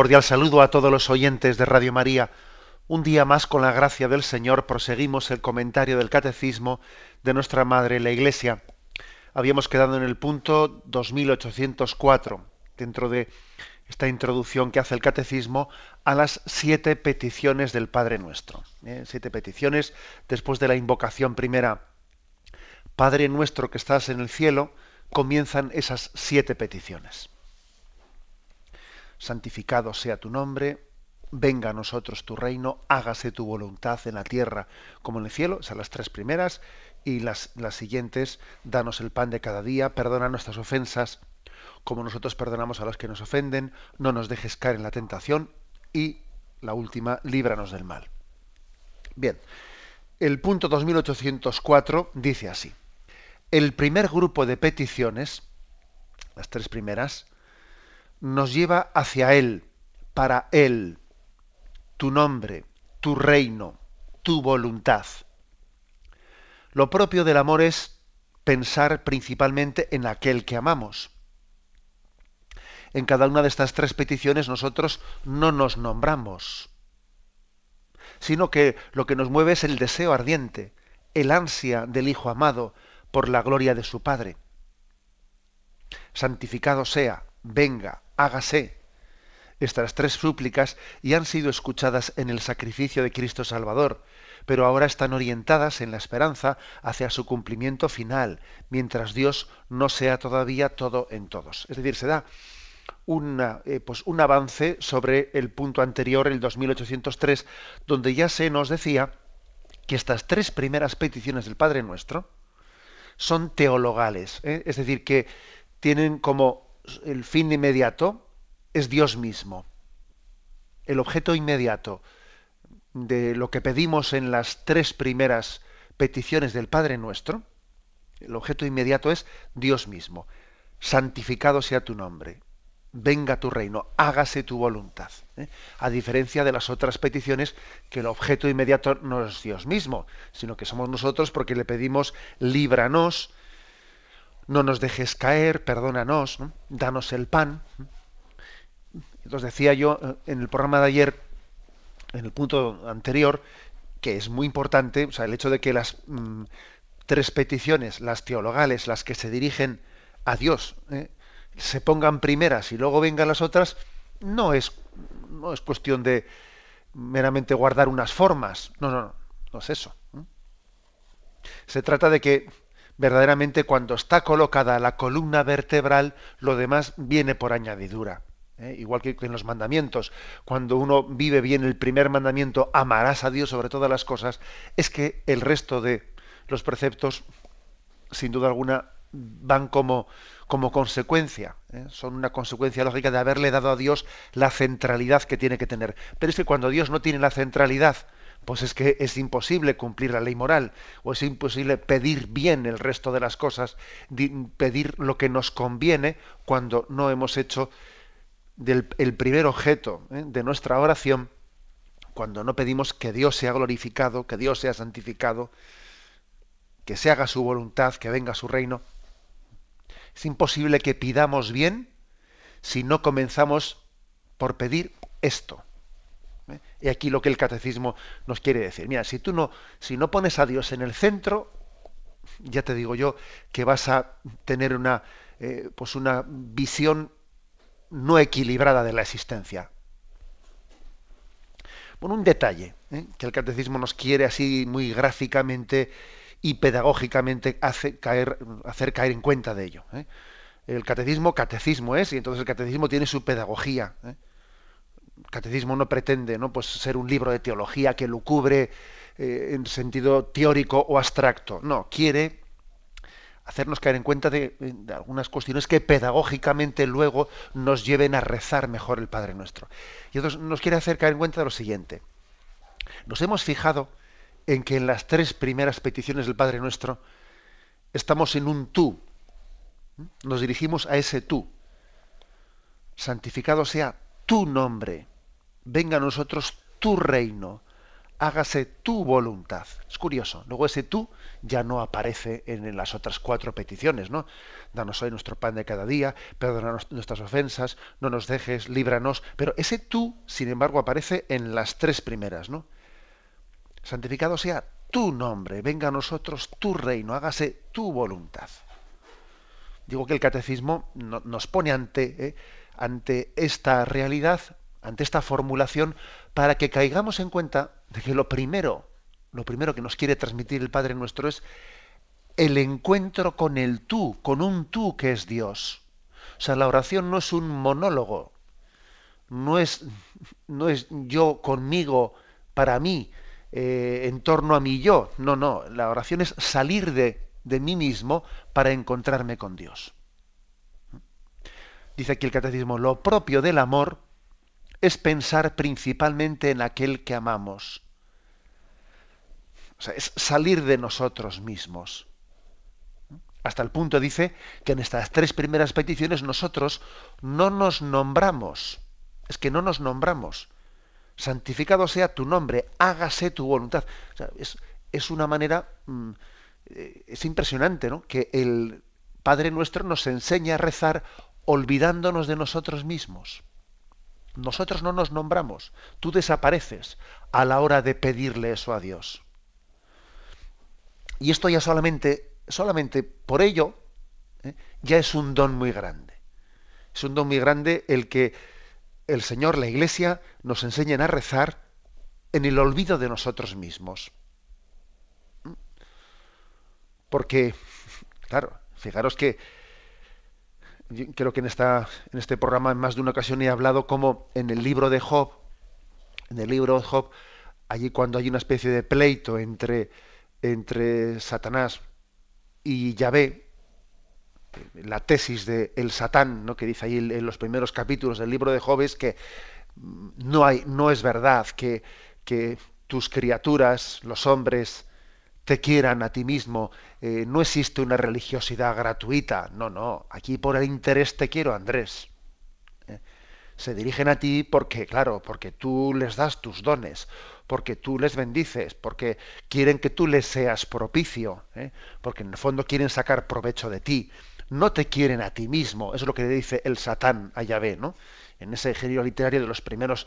Cordial saludo a todos los oyentes de Radio María. Un día más, con la gracia del Señor, proseguimos el comentario del Catecismo de nuestra Madre la Iglesia. Habíamos quedado en el punto 2804, dentro de esta introducción que hace el Catecismo a las siete peticiones del Padre Nuestro. ¿eh? Siete peticiones después de la invocación primera. Padre nuestro que estás en el cielo, comienzan esas siete peticiones santificado sea tu nombre, venga a nosotros tu reino, hágase tu voluntad en la tierra como en el cielo, o sea, las tres primeras, y las, las siguientes, danos el pan de cada día, perdona nuestras ofensas, como nosotros perdonamos a los que nos ofenden, no nos dejes caer en la tentación, y la última, líbranos del mal. Bien, el punto 2804 dice así, el primer grupo de peticiones, las tres primeras, nos lleva hacia Él, para Él, tu nombre, tu reino, tu voluntad. Lo propio del amor es pensar principalmente en aquel que amamos. En cada una de estas tres peticiones nosotros no nos nombramos, sino que lo que nos mueve es el deseo ardiente, el ansia del Hijo amado por la gloria de su Padre. Santificado sea, venga, hágase. Estas tres súplicas ya han sido escuchadas en el sacrificio de Cristo Salvador, pero ahora están orientadas en la esperanza hacia su cumplimiento final, mientras Dios no sea todavía todo en todos. Es decir, se da eh, pues un avance sobre el punto anterior, el 2803, donde ya se nos decía que estas tres primeras peticiones del Padre Nuestro son teologales, ¿eh? es decir, que tienen como el fin inmediato es Dios mismo. El objeto inmediato de lo que pedimos en las tres primeras peticiones del Padre nuestro, el objeto inmediato es Dios mismo. Santificado sea tu nombre, venga tu reino, hágase tu voluntad. ¿eh? A diferencia de las otras peticiones, que el objeto inmediato no es Dios mismo, sino que somos nosotros porque le pedimos líbranos, no nos dejes caer, perdónanos, danos el pan. Entonces decía yo eh, en el programa de ayer, en el punto anterior, que es muy importante, o sea, el hecho de que las mm, tres peticiones, las teologales, las que se dirigen a Dios, ¿eh? se pongan primeras y luego vengan las otras, no es, no es cuestión de meramente guardar unas formas. No, no, no, no es eso. Se trata de que verdaderamente cuando está colocada la columna vertebral, lo demás viene por añadidura. ¿eh? Igual que en los mandamientos, cuando uno vive bien el primer mandamiento, amarás a Dios sobre todas las cosas, es que el resto de los preceptos, sin duda alguna, van como, como consecuencia, ¿eh? son una consecuencia lógica de haberle dado a Dios la centralidad que tiene que tener. Pero es que cuando Dios no tiene la centralidad, pues es que es imposible cumplir la ley moral, o es imposible pedir bien el resto de las cosas, pedir lo que nos conviene cuando no hemos hecho del, el primer objeto ¿eh? de nuestra oración, cuando no pedimos que Dios sea glorificado, que Dios sea santificado, que se haga su voluntad, que venga su reino. Es imposible que pidamos bien si no comenzamos por pedir esto. Y aquí lo que el catecismo nos quiere decir. Mira, si tú no, si no pones a Dios en el centro, ya te digo yo que vas a tener una, eh, pues una visión no equilibrada de la existencia. Bueno, un detalle ¿eh? que el catecismo nos quiere así muy gráficamente y pedagógicamente hace caer, hacer caer en cuenta de ello. ¿eh? El catecismo, catecismo es, y entonces el catecismo tiene su pedagogía catecismo no pretende ¿no? Pues ser un libro de teología que lo cubre eh, en sentido teórico o abstracto. No, quiere hacernos caer en cuenta de, algunas cuestiones que pedagógicamente luego nos lleven a rezar mejor el Padre Nuestro. Y entonces nos quiere hacer caer en cuenta de lo siguiente. Nos hemos fijado en que en las tres primeras peticiones del Padre Nuestro estamos en un tú. Nos dirigimos a ese tú. Santificado sea tu nombre. Venga a nosotros tu reino hágase tu voluntad. Es curioso. Luego ese tú ya no aparece en las otras cuatro peticiones, ¿no? Danos hoy nuestro pan de cada día, perdona nuestras ofensas, no nos dejes, líbranos. Pero ese tú, sin embargo, aparece en las tres primeras, ¿no? Santificado sea tu nombre, venga a nosotros tu reino, hágase tu voluntad. Digo que el catecismo nos pone ante, ¿eh? Ante esta realidad, ante esta formulación, para que caigamos en cuenta de que lo primero, lo primero que nos quiere transmitir el Padre nuestro es el encuentro con el tú, con un tú que es Dios. O sea, la oración no es un monólogo, no es, no es yo conmigo, para mí, eh, en torno a mi yo. No, no, la oración es salir de, de mí mismo para encontrarme con Dios. Dice aquí el catecismo, lo propio del amor es pensar principalmente en aquel que amamos. O sea, es salir de nosotros mismos. Hasta el punto dice que en estas tres primeras peticiones nosotros no nos nombramos. Es que no nos nombramos. Santificado sea tu nombre, hágase tu voluntad. es, una manera, mm, eh, es impresionante, ¿no? Que el Padre nuestro nos enseña a rezar olvidándonos de nosotros mismos. Nosotros no nos nombramos, tú desapareces a la hora de pedirle eso a Dios. Y esto ya solamente, solamente por ello, ¿eh? ya es un don muy grande. Es un don muy grande el que el Señor, la Iglesia, nos enseñen a rezar en el olvido de nosotros mismos. ¿Mm? Porque, claro, fijaros que creo que en, esta, en este programa en más de una ocasión he hablado como en el libro de Job, en el libro de Job, allí cuando hay una especie de pleito entre, entre Satanás y Yahvé, la tesis de el Satán, ¿no? que dice ahí en los primeros capítulos del libro de Job es que no hay, no es verdad que, que tus criaturas, los hombres, te quieran a ti mismo. Eh, no existe una religiosidad gratuita. No, no. Aquí por el interés te quiero, Andrés. Eh, se dirigen a ti porque, claro, porque tú les das tus dones, porque tú les bendices, porque quieren que tú les seas propicio, eh, porque en el fondo quieren sacar provecho de ti. No te quieren a ti mismo. Eso es lo que le dice el Satán a Yahvé, ¿no? en ese género literario de los primeros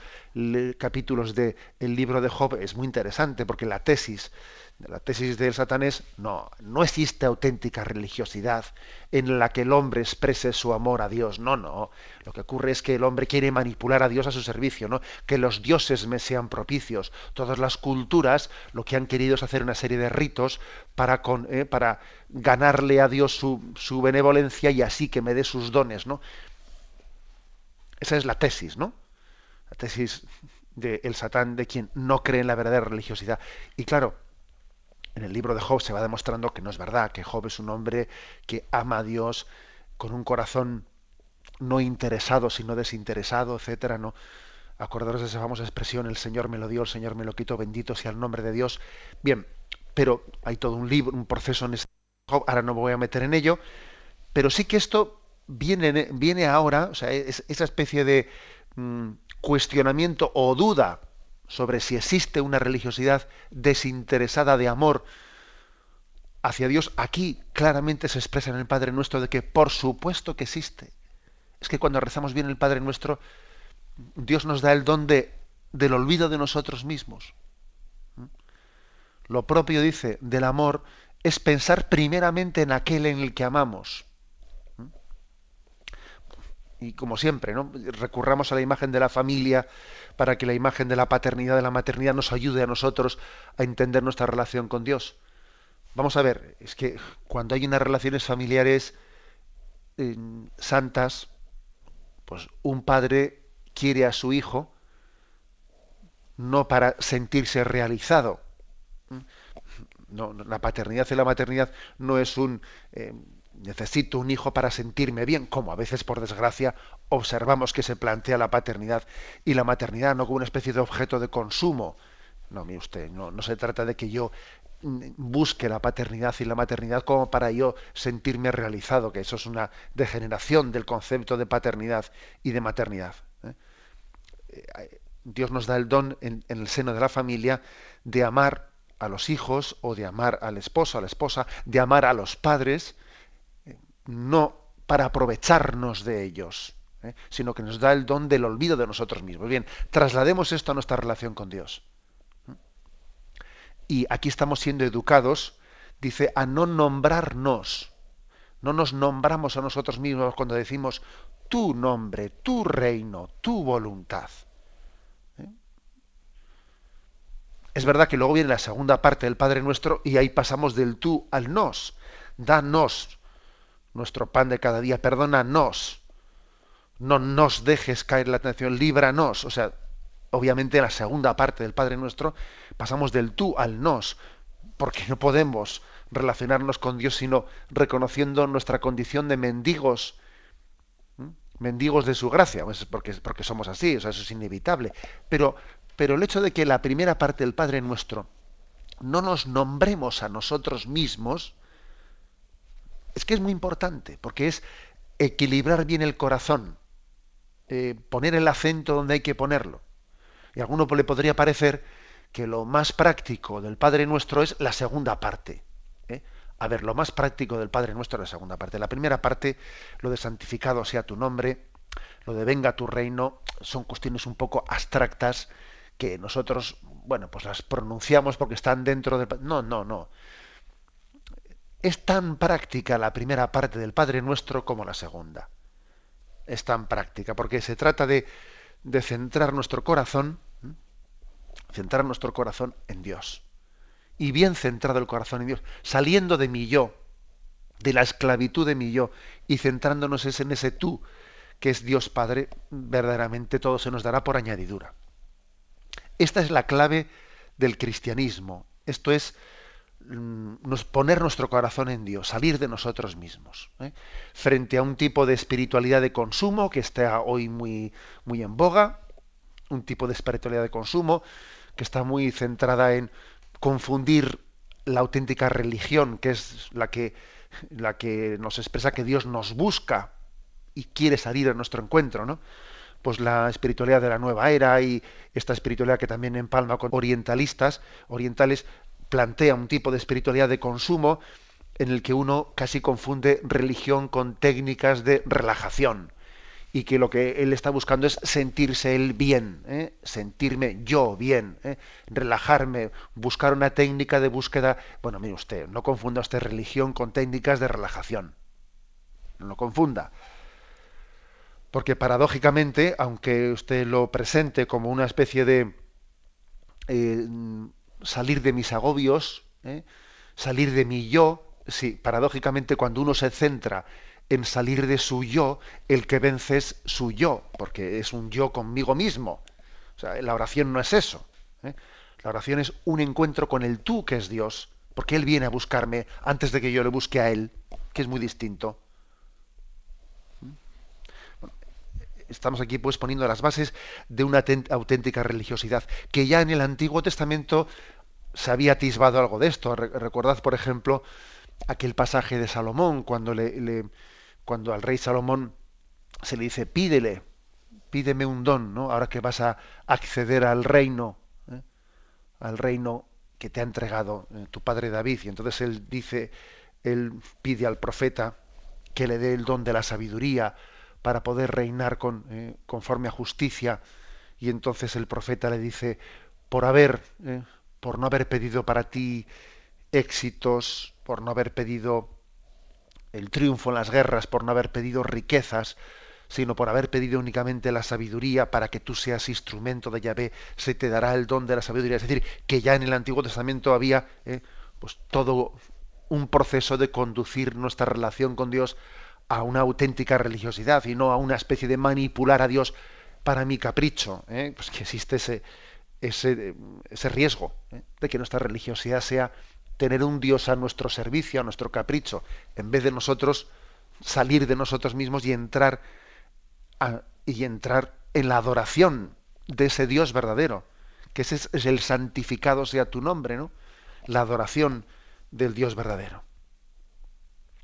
capítulos del libro de Job es muy interesante porque la tesis la tesis del Satán es no, no existe auténtica religiosidad en la que el hombre exprese su amor a Dios. No, no. Lo que ocurre es que el hombre quiere manipular a Dios a su servicio, ¿no? Que los dioses me sean propicios. Todas las culturas lo que han querido es hacer una serie de ritos para, con, eh, para ganarle a Dios su, su benevolencia y así que me dé sus dones, ¿no? Esa es la tesis, ¿no? La tesis del Satán de quien no cree en la verdadera religiosidad. Y claro, en el libro de Job se va demostrando que no es verdad, que Job es un hombre que ama a Dios con un corazón no interesado, sino desinteresado, etcétera, ¿no? Acordaros de esa famosa expresión, el Señor me lo dio, el Señor me lo quitó, bendito sea el nombre de Dios. Bien, pero hay todo un libro, un proceso en este Job, ahora no me voy a meter en ello, pero sí que esto viene, viene ahora, o sea, esa especie de mm, cuestionamiento o duda sobre si existe una religiosidad desinteresada de amor hacia Dios, aquí claramente se expresa en el Padre Nuestro de que por supuesto que existe. Es que cuando rezamos bien el Padre Nuestro, Dios nos da el don de, del olvido de nosotros mismos. Lo propio, dice, del amor es pensar primeramente en aquel en el que amamos y como siempre, ¿no? recurramos a la imagen de la familia para que la imagen de la paternidad, de la maternidad nos ayude a nosotros a entender nuestra relación con Dios. Vamos a ver, es que cuando hay unas relaciones familiares eh, santas, pues un padre quiere a su hijo no para sentirse realizado. No, la paternidad y la maternidad no es un eh, necesito un hijo para sentirme bien, como a veces por desgracia observamos que se plantea la paternidad y la maternidad no como una especie de objeto de consumo. No, mire usted, no, se trata de que yo mm, busque la paternidad y la maternidad como para yo sentirme realizado, que eso es una degeneración del concepto de paternidad y de maternidad. ¿eh? Eh, Dios nos da el don en, en el seno de la familia de amar a los hijos o de amar al esposo, a la esposa, de amar a los padres, no para aprovecharnos de ellos, ¿eh? sino que nos da el don del olvido de nosotros mismos. Bien, traslademos esto a nuestra relación con Dios. Y aquí estamos siendo educados, dice, a no nombrarnos. No nos nombramos a nosotros mismos cuando decimos tu nombre, tu reino, tu voluntad. ¿eh? Es verdad que luego viene la segunda parte del Padre Nuestro y ahí pasamos del tú al nos. Danos nuestro pan de cada día, perdónanos, no nos dejes caer la atención, líbranos. O sea, obviamente en la segunda parte del Padre Nuestro pasamos del tú al nos, porque no podemos relacionarnos con Dios sino reconociendo nuestra condición de mendigos, mendigos de su gracia, pues porque, porque somos así, o sea, eso es inevitable. Pero, pero el hecho de que la primera parte del Padre Nuestro no nos nombremos a nosotros mismos, es que es muy importante, porque es equilibrar bien el corazón, eh, poner el acento donde hay que ponerlo. Y a alguno le podría parecer que lo más práctico del Padre Nuestro es la segunda parte. ¿eh? A ver, lo más práctico del Padre Nuestro es la segunda parte. La primera parte, lo de santificado sea tu nombre, lo de venga tu reino, son cuestiones un poco abstractas que nosotros, bueno, pues las pronunciamos porque están dentro del... No, no, no. Es tan práctica la primera parte del Padre Nuestro como la segunda. Es tan práctica, porque se trata de, de centrar nuestro corazón, centrar nuestro corazón en Dios. Y bien centrado el corazón en Dios, saliendo de mi yo, de la esclavitud de mi yo, y centrándonos en ese tú, que es Dios Padre, verdaderamente todo se nos dará por añadidura. Esta es la clave del cristianismo. Esto es poner nuestro corazón en Dios, salir de nosotros mismos, ¿eh? frente a un tipo de espiritualidad de consumo que está hoy muy, muy en boga, un tipo de espiritualidad de consumo que está muy centrada en confundir la auténtica religión, que es la que, la que nos expresa que Dios nos busca y quiere salir a nuestro encuentro, ¿no? Pues la espiritualidad de la nueva era y esta espiritualidad que también empalma con orientalistas, orientales, plantea un tipo de espiritualidad de consumo en el que uno casi confunde religión con técnicas de relajación y que lo que él está buscando es sentirse él bien, ¿eh? sentirme yo bien, ¿eh? relajarme, buscar una técnica de búsqueda. Bueno, mire usted, no confunda usted religión con técnicas de relajación. No lo confunda. Porque paradójicamente, aunque usted lo presente como una especie de eh, salir de mis agobios, ¿eh? salir de mi yo. Sí, paradójicamente cuando uno se centra en salir de su yo, el que vence es su yo, porque es un yo conmigo mismo. O sea, la oración no es eso. ¿eh? La oración es un encuentro con el tú que es Dios, porque Él viene a buscarme antes de que yo le busque a Él, que es muy distinto. Estamos aquí pues poniendo las bases de una auténtica religiosidad, que ya en el Antiguo Testamento se había atisbado algo de esto. Recordad, por ejemplo, aquel pasaje de Salomón, cuando, le, cuando al rey Salomón se le dice, pídele, pídeme un don, ¿no? Ahora que vas a acceder al reino, ¿eh? al reino que te ha entregado eh, tu padre David. Y entonces él dice, él pide al profeta que le dé el don de la sabiduría para poder reinar con, eh, conforme a justicia. Y entonces el profeta le dice, por haber por no haber pedido para ti éxitos, por no haber pedido el triunfo en las guerras, por no haber pedido riquezas, sino por haber pedido únicamente la sabiduría para que tú seas instrumento de Yahvé, se te dará el don de la sabiduría. Es decir, que ya en el Antiguo Testamento había eh, pues todo un proceso de conducir nuestra relación con Dios a una auténtica religiosidad y no a una especie de manipular a Dios para mi capricho. ¿eh? Pues que existe ese, ese, ese riesgo ¿eh? de que nuestra religiosidad sea tener un Dios a nuestro servicio, a nuestro capricho, en vez de nosotros salir de nosotros mismos y entrar y entrar en la adoración de ese Dios verdadero, que ese es el santificado sea tu nombre, ¿no? La adoración del Dios verdadero.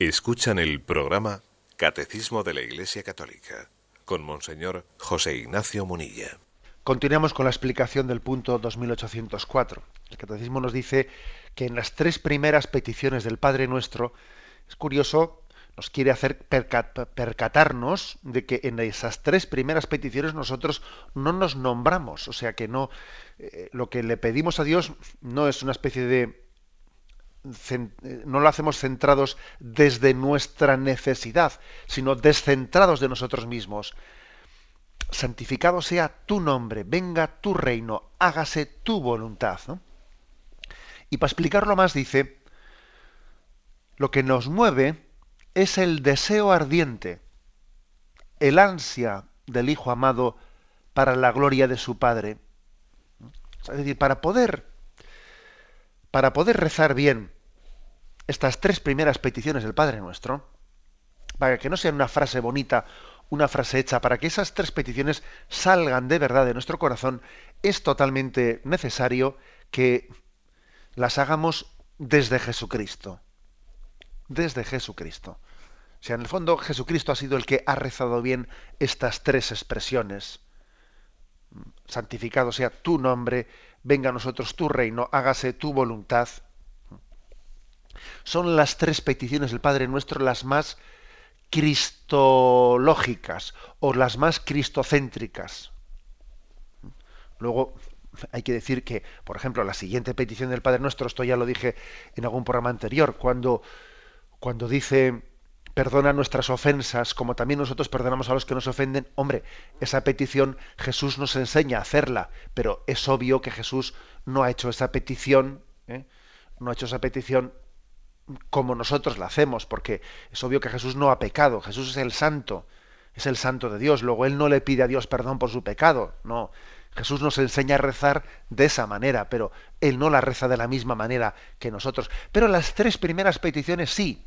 Escuchan el programa Catecismo de la Iglesia Católica con Monseñor José Ignacio Munilla. Continuamos con la explicación del punto 2804. El Catecismo nos dice que en las tres primeras peticiones del Padre Nuestro, es curioso, nos quiere hacer percatarnos de que en esas tres primeras peticiones nosotros no nos nombramos, o sea que no, eh, lo que le pedimos a Dios no es una especie de no lo hacemos centrados desde nuestra necesidad, sino descentrados de nosotros mismos. Santificado sea tu nombre, venga tu reino, hágase tu voluntad. Y para explicarlo más dice, lo que nos mueve es el deseo ardiente, el ansia del Hijo amado para la gloria de su Padre. Es decir, para poder para poder rezar bien estas tres primeras peticiones del Padre Nuestro, para que no sean una frase bonita, una frase hecha, para que esas tres peticiones salgan de verdad de nuestro corazón, es totalmente necesario que las hagamos desde Jesucristo. Desde Jesucristo. O sea, en el fondo Jesucristo ha sido el que ha rezado bien estas tres expresiones. Santificado sea tu nombre, venga a nosotros tu reino, hágase tu voluntad. Son las tres peticiones del Padre Nuestro las más cristológicas o las más cristocéntricas. Luego hay que decir que, por ejemplo, la siguiente petición del Padre Nuestro, esto ya lo dije en algún programa anterior, cuando, cuando dice perdona nuestras ofensas, como también nosotros perdonamos a los que nos ofenden, hombre, esa petición Jesús nos enseña a hacerla, pero es obvio que Jesús no ha hecho esa petición, ¿eh? no ha hecho esa petición como nosotros la hacemos, porque es obvio que Jesús no ha pecado, Jesús es el santo, es el santo de Dios, luego Él no le pide a Dios perdón por su pecado, no, Jesús nos enseña a rezar de esa manera, pero Él no la reza de la misma manera que nosotros. Pero las tres primeras peticiones sí,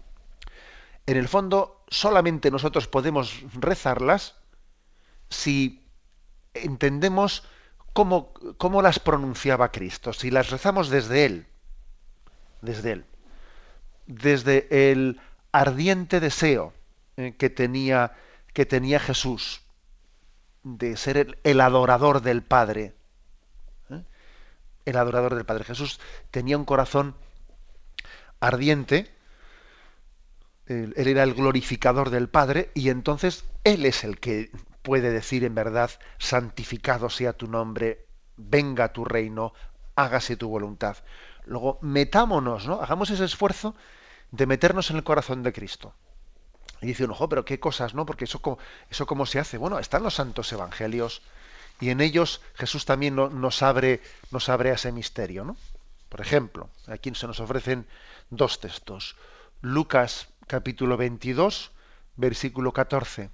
en el fondo solamente nosotros podemos rezarlas si entendemos cómo, cómo, las pronunciaba Cristo, si las rezamos desde Él, desde Él, desde el ardiente deseo eh, que, tenía, que tenía Jesús de ser el, adorador del Padre. ¿eh? El adorador del Padre. Jesús tenía un corazón ardiente, él, era el glorificador del Padre y entonces Él es el que puede decir en verdad, santificado sea tu nombre, venga tu reino, hágase tu voluntad. Luego, metámonos, ¿no? Hagamos ese esfuerzo de meternos en el corazón de Cristo. Y dice uno, pero qué cosas, ¿no? Porque eso, eso cómo se hace. Bueno, están los santos evangelios y en ellos Jesús también nos abre, nos abre a ese misterio, ¿no? Por ejemplo, aquí se nos ofrecen dos textos. Lucas capítulo 22, versículo 14.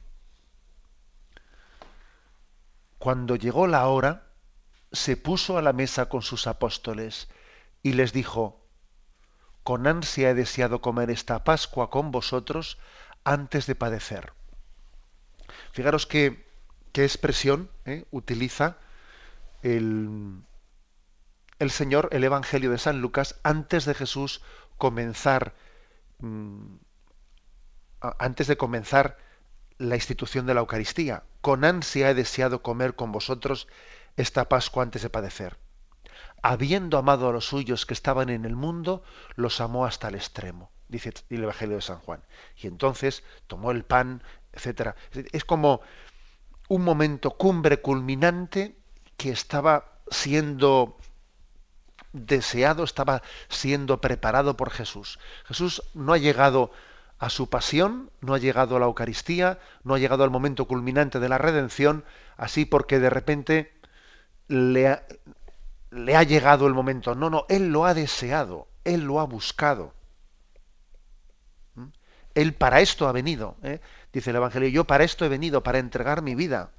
Cuando llegó la hora, se puso a la mesa con sus apóstoles y les dijo, con ansia he deseado comer esta Pascua con vosotros antes de padecer. Fijaros qué, expresión eh, utiliza el, el, Señor, el Evangelio de San Lucas, antes de Jesús comenzar, mm, antes de comenzar la institución de la Eucaristía. Con ansia he deseado comer con vosotros esta Pascua antes de padecer. Habiendo amado a los suyos que estaban en el mundo, los amó hasta el extremo, dice el Evangelio de San Juan. Y entonces tomó el pan, etcétera. Es como un momento cumbre culminante que estaba siendo deseado, estaba siendo preparado por Jesús. Jesús no ha llegado a su pasión, no ha llegado a la Eucaristía, no ha llegado al momento culminante de la redención, así porque de repente le ha, le ha llegado el momento. No, no, Él lo ha deseado, Él lo ha buscado. ¿Mm? Él para esto ha venido, ¿eh? dice el Evangelio, yo para esto he venido, para entregar mi vida.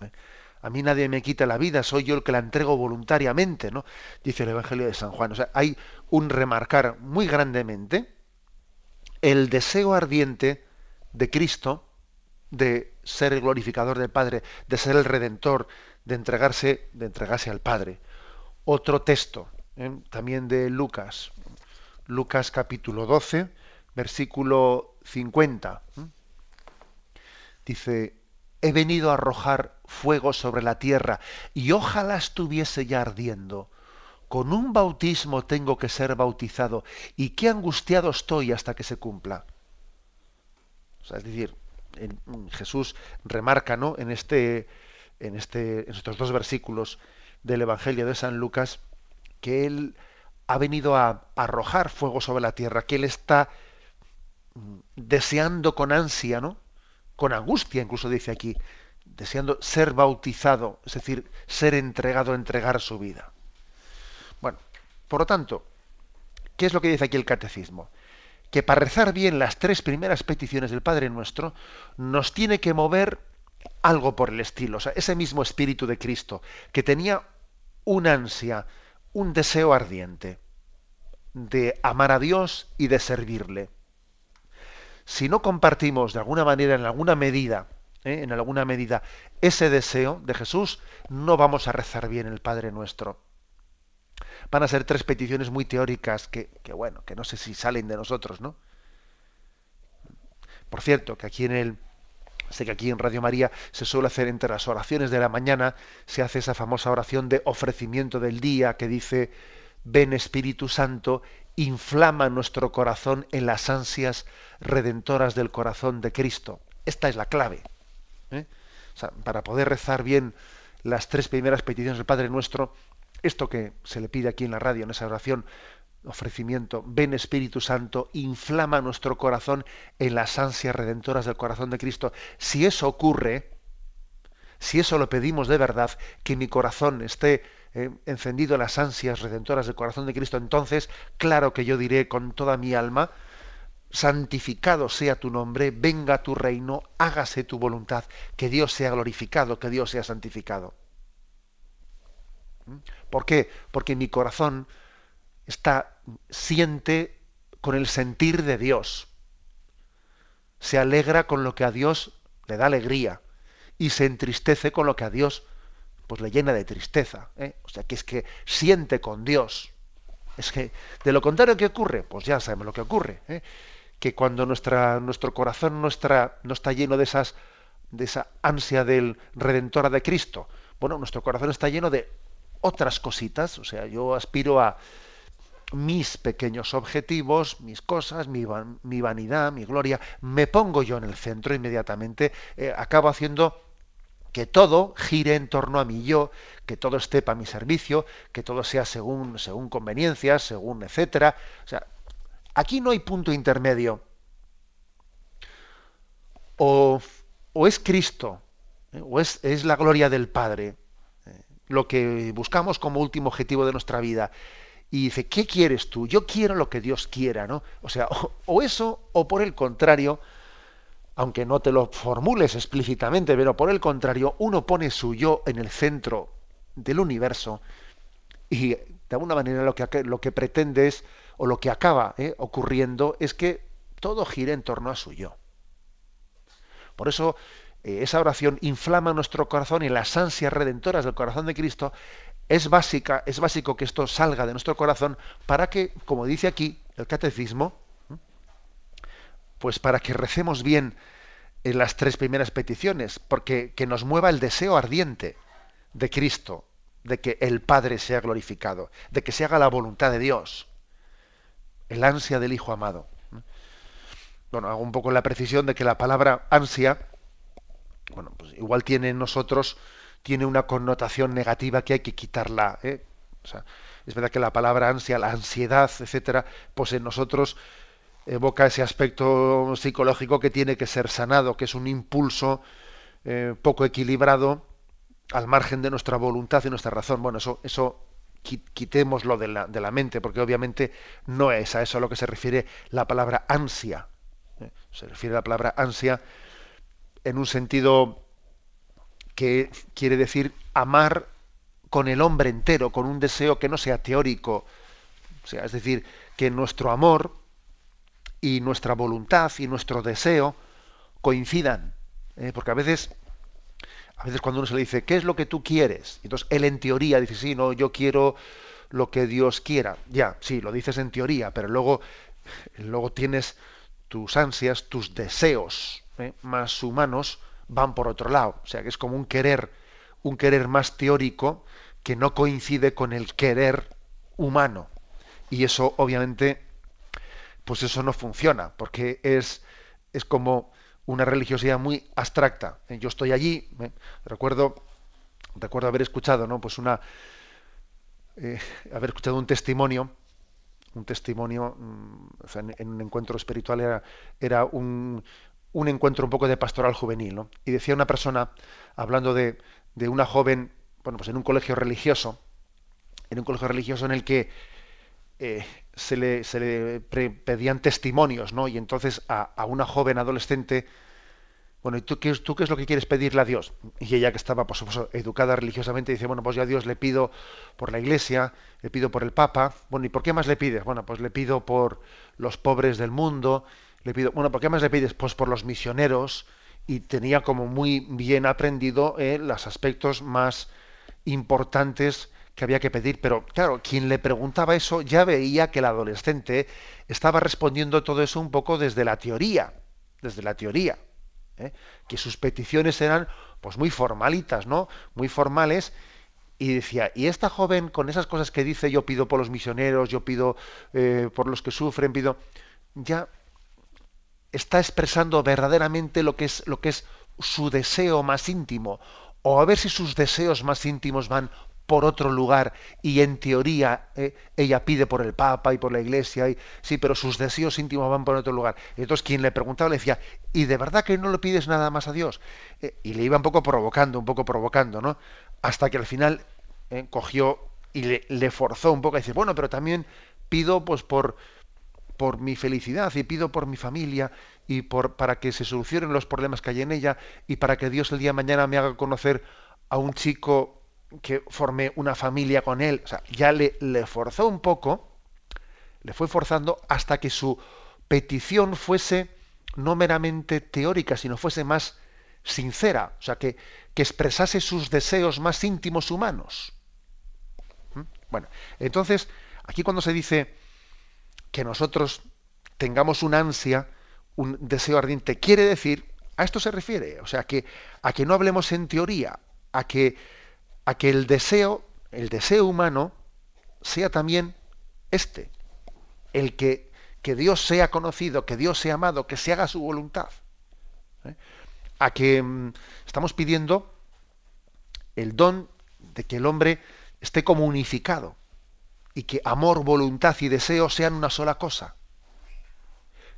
¿Eh? A mí nadie me quita la vida, soy yo el que la entrego voluntariamente, ¿no? Dice el Evangelio de San Juan. O sea, hay un remarcar muy grandemente el deseo ardiente de Cristo de ser el glorificador del Padre, de ser el redentor, de entregarse, de entregarse al Padre. Otro texto, ¿eh? también de Lucas, Lucas capítulo 12, versículo 50. ¿eh? Dice, he venido a arrojar fuego sobre la tierra y ojalá estuviese ya ardiendo. Con un bautismo tengo que ser bautizado y qué angustiado estoy hasta que se cumpla. es decir, Jesús remarca ¿no? en este en, este, en estos dos versículos del Evangelio de San Lucas que Él ha venido a arrojar fuego sobre la tierra, que Él está mm, deseando con ansia, ¿no? Con angustia, incluso dice aquí, deseando ser bautizado, es decir, ser entregado, entregar su vida. Bueno, por lo tanto, ¿qué es lo que dice aquí el catecismo? Que para rezar bien las tres primeras peticiones del Padre Nuestro, nos tiene que mover algo por el estilo. O sea, ese mismo espíritu de Cristo, que tenía una ansia, un deseo ardiente de amar a Dios y de servirle. Si no compartimos de alguna manera, en alguna medida, ¿eh? en alguna medida, ese deseo de Jesús, no vamos a rezar bien el Padre nuestro. Van a ser tres peticiones muy teóricas que, que bueno, que no sé si salen de nosotros, ¿no? Por cierto, que aquí en el, Sé que aquí en Radio María se suele hacer entre las oraciones de la mañana, se hace esa famosa oración de ofrecimiento del día que dice, ven Espíritu Santo, inflama nuestro corazón en las ansias redentoras del corazón de Cristo. Esta es la clave. ¿eh? para poder rezar bien las tres primeras peticiones del Padre Nuestro, esto que se le pide aquí en la radio, en esa oración, ofrecimiento, ven Espíritu Santo, inflama nuestro corazón en las ansias redentoras del corazón de Cristo. Si eso ocurre, si eso lo pedimos de verdad, que mi corazón esté eh, encendido en las ansias redentoras del corazón de Cristo, entonces, claro que yo diré con toda mi alma, santificado sea tu nombre, venga tu reino, hágase tu voluntad, que Dios sea glorificado, que Dios sea santificado. ¿Mm? ¿Por qué? Porque mi corazón está, siente con el sentir de Dios. Se alegra con lo que a Dios le da alegría y se entristece con lo que a Dios pues le llena de tristeza. ¿eh? O sea que es que siente con Dios. Es que de lo contrario ¿qué ocurre? Pues ya sabemos lo que ocurre. ¿eh? Que cuando nuestra, nuestro corazón no está, no está lleno de esas de esa ansia del redentora de Cristo, bueno, nuestro corazón está lleno de otras cositas. O sea, yo aspiro a mis pequeños objetivos, mis cosas, mi, vanidad, mi gloria, me pongo yo en el centro inmediatamente, eh, acabo haciendo que todo gire en torno a mí yo, que todo esté para mi servicio, que todo sea según, según conveniencias, según etcétera. O sea, aquí no hay punto intermedio. O, es Cristo, eh, o es, es, la gloria del Padre, eh, lo que buscamos como último objetivo de nuestra vida y dice, ¿qué quieres tú? Yo quiero lo que Dios quiera, ¿no? O sea, o, eso, o por el contrario, aunque no te lo formules explícitamente, pero por el contrario, uno pone su yo en el centro del universo y de alguna manera lo que, lo que pretende es, o lo que acaba ¿eh? ocurriendo, es que todo gire en torno a su yo. Por eso eh, esa oración inflama nuestro corazón y las ansias redentoras del corazón de Cristo es básica, es básico que esto salga de nuestro corazón para que, como dice aquí el catecismo, pues para que recemos bien en las tres primeras peticiones, porque que nos mueva el deseo ardiente de Cristo, de que el Padre sea glorificado, de que se haga la voluntad de Dios, el ansia del Hijo amado. Bueno, hago un poco la precisión de que la palabra ansia, bueno, pues igual tiene en nosotros, tiene una connotación negativa que hay que quitarla. ¿eh? es verdad que la palabra ansia, la ansiedad, etcétera, pues en nosotros evoca ese aspecto psicológico que tiene que ser sanado, que es un impulso eh, poco equilibrado al margen de nuestra voluntad y nuestra razón. Bueno, eso, eso quitémoslo de la, de la mente, porque obviamente no es a eso a lo que se refiere la palabra ansia. ¿eh? Se refiere a la palabra ansia en un sentido que quiere decir amar con el hombre entero, con un deseo que no sea teórico. O sea, es decir, que nuestro amor y nuestra voluntad y nuestro deseo coincidan. ¿eh? Porque a veces, a veces cuando uno se le dice, ¿qué es lo que tú quieres? Entonces él en teoría dice, sí, no, yo quiero lo que Dios quiera. Ya, sí, lo dices en teoría, pero luego, luego tienes tus ansias, tus deseos ¿eh? más humanos van por otro lado. O sea, que es como un querer, un querer más teórico que no coincide con el querer humano. Y eso obviamente pues eso no funciona, porque es, es como una religiosidad muy abstracta. Eh, yo estoy allí, eh, recuerdo, recuerdo haber escuchado, ¿no? Pues una eh, haber escuchado un testimonio, un testimonio, mm, en, un encuentro espiritual era, era un, un, encuentro un poco de pastoral juvenil, ¿no? Y decía una persona, hablando de, de una joven, bueno, pues en un colegio religioso, en un colegio religioso en el que eh, se le, se le pedían testimonios, ¿no? Y entonces a, una joven adolescente, bueno, ¿y tú qué, tú qué es lo que quieres pedirle a Dios? Y ella que estaba, por supuesto, educada religiosamente, dice, bueno, pues yo a Dios le pido por la Iglesia, le pido por el Papa, bueno, ¿y por qué más le pides? Bueno, pues le pido por los pobres del mundo, le pido, bueno, ¿por qué más le pides? Pues por los misioneros, y tenía como muy bien aprendido eh, los aspectos más importantes que había que pedir, pero claro, quien le preguntaba eso ya veía que el adolescente estaba respondiendo todo eso un poco desde la teoría, desde la teoría, ¿eh? que sus peticiones eran pues muy formalitas, ¿no? Muy formales y decía, y esta joven con esas cosas que dice, yo pido por los misioneros, yo pido eh, por los que sufren, pido, ya está expresando verdaderamente lo que es lo que es su deseo más íntimo o a ver si sus deseos más íntimos van por otro lugar y en teoría eh, ella pide por el Papa y por la Iglesia, y, sí, pero sus deseos íntimos van por otro lugar. entonces quien le preguntaba le decía, ¿y de verdad que no le pides nada más a Dios? Eh, y le iba un poco provocando, un poco provocando, ¿no? Hasta que al final eh, cogió y le, forzó un poco a decir, bueno, pero también pido pues por por mi felicidad y pido por mi familia y por para que se solucionen los problemas que hay en ella y para que Dios el día de mañana me haga conocer a un chico que formé una familia con él. O sea, ya le, le forzó un poco, le fue forzando hasta que su petición fuese no meramente teórica, sino fuese más sincera, o sea, que, que expresase sus deseos más íntimos humanos. ¿Mm? Bueno, entonces, aquí cuando se dice que nosotros tengamos una ansia, un deseo ardiente, quiere decir, a esto se refiere, o sea, que a que no hablemos en teoría, a que a que el deseo, el deseo humano, sea también este, el que, que Dios sea conocido, que Dios sea amado, que se haga su voluntad. ¿eh? A que mm, estamos pidiendo el don de que el hombre esté como unificado y que amor, voluntad y deseo sean una sola cosa.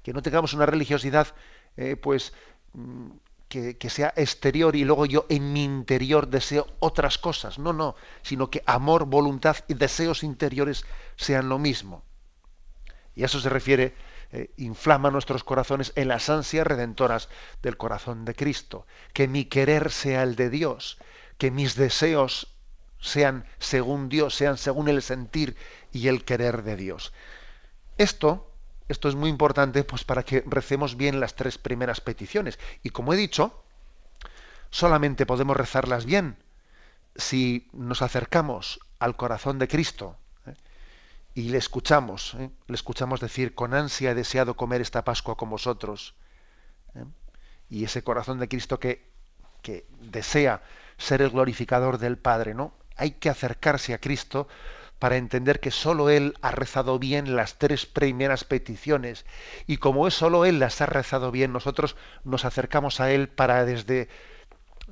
Que no tengamos una religiosidad eh, pues mm, que, sea exterior y luego yo en mi interior deseo otras cosas. No, no, sino que amor, voluntad y deseos interiores sean lo mismo. Y a eso se refiere eh, inflama nuestros corazones en las ansias redentoras del corazón de Cristo. Que mi querer sea el de Dios, que mis deseos sean según Dios, sean según el sentir y el querer de Dios. Esto, esto es muy importante pues para que recemos bien las tres primeras peticiones. Y como he dicho, solamente podemos rezarlas bien si nos acercamos al corazón de Cristo ¿eh? y le escuchamos, ¿eh? le escuchamos decir, con ansia he deseado comer esta Pascua con vosotros. ¿eh? Y ese corazón de Cristo que, que desea ser el glorificador del Padre, ¿no? Hay que acercarse a Cristo para entender que sólo Él ha rezado bien las tres primeras peticiones. Y como es sólo Él las ha rezado bien, nosotros nos acercamos a Él para desde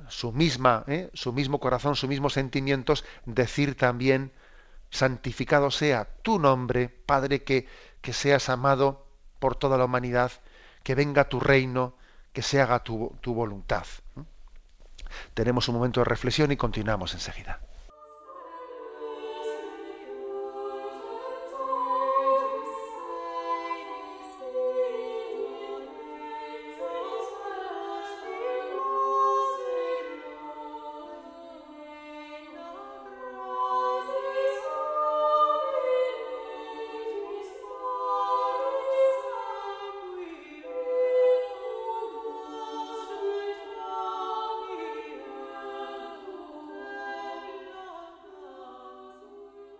su misma, ¿eh? su mismo corazón, sus mismos sentimientos, decir también, santificado sea tu nombre, Padre, que, que seas amado por toda la humanidad, que venga tu reino, que se haga tu, tu voluntad. Tenemos un momento de reflexión y continuamos enseguida.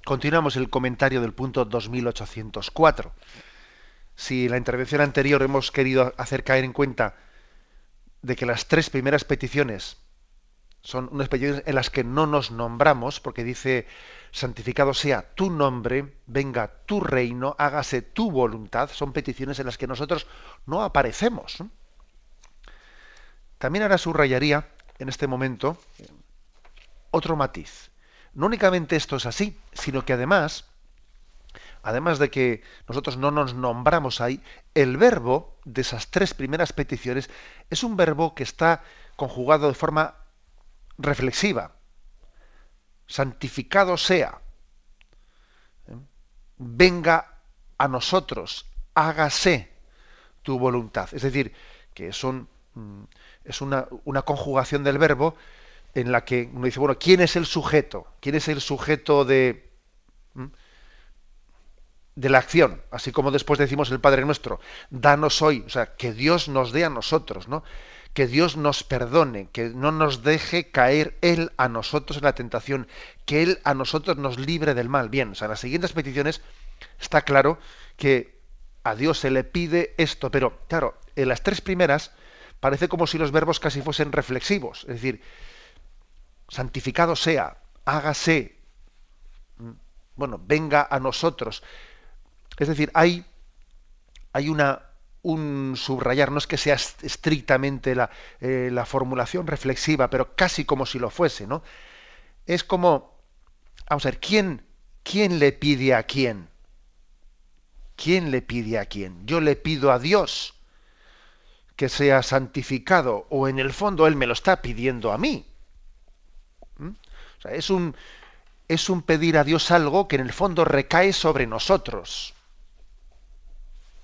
Continuamos el comentario del punto 2804. Si en la intervención anterior hemos querido hacer caer en cuenta de que las tres primeras peticiones son unas peticiones en las que no nos nombramos, porque dice, santificado sea tu nombre, venga tu reino, hágase tu voluntad, son peticiones en las que nosotros no aparecemos. También ahora subrayaría en este momento otro matiz no únicamente esto es así, sino que además, además de que nosotros no nos nombramos ahí, el verbo de esas tres primeras peticiones es un verbo que está conjugado de forma reflexiva. Santificado sea. Venga a nosotros, hágase tu voluntad. Es decir, que son, mm, es una, una conjugación del verbo en la que uno dice, bueno, ¿quién es el sujeto? ¿Quién es el sujeto de, de la acción? Así como después decimos el Padre Nuestro, danos hoy, o sea, que Dios nos dé a nosotros, ¿no? Que Dios nos perdone, que no nos deje caer Él a nosotros en la tentación, que Él a nosotros nos libre del mal. Bien, o sea, en las siguientes peticiones está claro que a Dios se le pide esto, pero claro, en las tres primeras parece como si los verbos casi fuesen reflexivos, es decir, santificado sea, hágase, mm, bueno, venga a nosotros. Es decir, hay, hay una, un subrayar, no es que sea estrictamente la, eh, la, formulación reflexiva, pero casi como si lo fuese, ¿no? Es como, vamos a ver, ¿quién, quién le pide a quién? ¿Quién le pide a quién? Yo le pido a Dios que sea santificado, o en el fondo Él me lo está pidiendo a mí. Es un, es un pedir a Dios algo que en el fondo recae sobre nosotros.